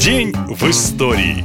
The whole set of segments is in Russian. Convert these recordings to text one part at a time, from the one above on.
День в истории.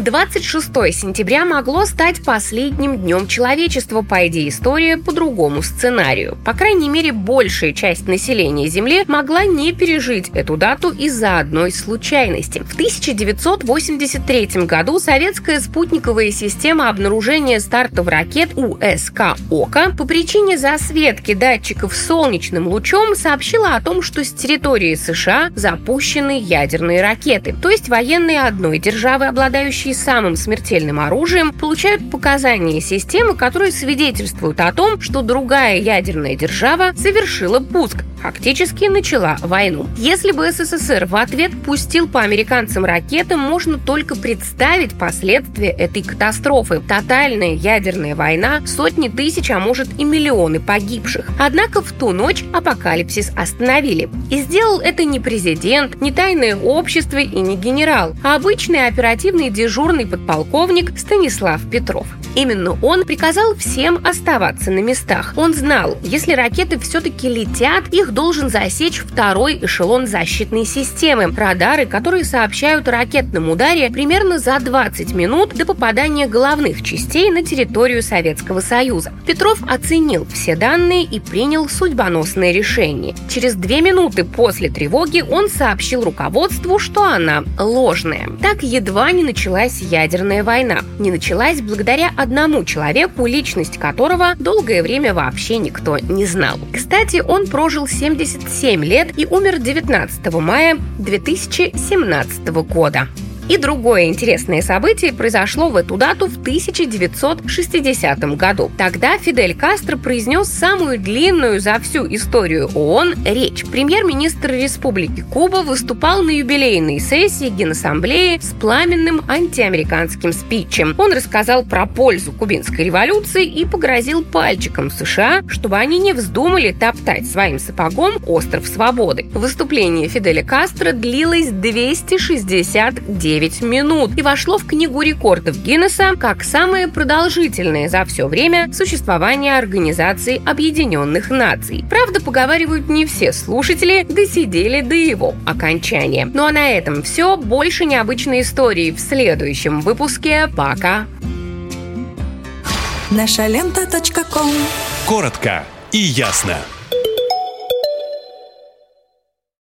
26 сентября могло стать последним днем человечества, по идее истории, по другому сценарию. По крайней мере, большая часть населения Земли могла не пережить эту дату из-за одной случайности. В 1983 году советская спутниковая система обнаружения стартов ракет УСК «Ока» по причине засветки датчиков солнечным лучом сообщила о том, что с территории США запущены ядерные ракеты, то есть военные одной державы, обладающие обладающие самым смертельным оружием, получают показания системы, которые свидетельствуют о том, что другая ядерная держава совершила пуск, фактически начала войну. Если бы СССР в ответ пустил по американцам ракеты, можно только представить последствия этой катастрофы. Тотальная ядерная война, сотни тысяч, а может и миллионы погибших. Однако в ту ночь апокалипсис остановили. И сделал это не президент, не тайное общество и не генерал, а обычный оперативный дежурный подполковник Станислав Петров. Именно он приказал всем оставаться на местах. Он знал, если ракеты все-таки летят, их должен засечь второй эшелон защитной системы – радары, которые сообщают о ракетном ударе примерно за 20 минут до попадания головных частей на территорию Советского Союза. Петров оценил все данные и принял судьбоносное решение. Через две минуты после тревоги он сообщил руководству, что она ложная. Так едва не началась ядерная война. Не началась благодаря одному человеку, личность которого долгое время вообще никто не знал. Кстати, он прожил 77 лет и умер 19 мая 2017 года. И другое интересное событие произошло в эту дату в 1960 году. Тогда Фидель Кастро произнес самую длинную за всю историю ООН речь. Премьер-министр Республики Куба выступал на юбилейной сессии Генассамблеи с пламенным антиамериканским спичем. Он рассказал про пользу кубинской революции и погрозил пальчиком США, чтобы они не вздумали топтать своим сапогом остров свободы. Выступление Фиделя Кастро длилось 269 9 минут и вошло в Книгу рекордов Гиннесса как самое продолжительное за все время существования Организации Объединенных Наций. Правда, поговаривают не все слушатели досидели до его окончания. Ну а на этом все. Больше необычной истории в следующем выпуске. Пока! Наша лента. Коротко и ясно.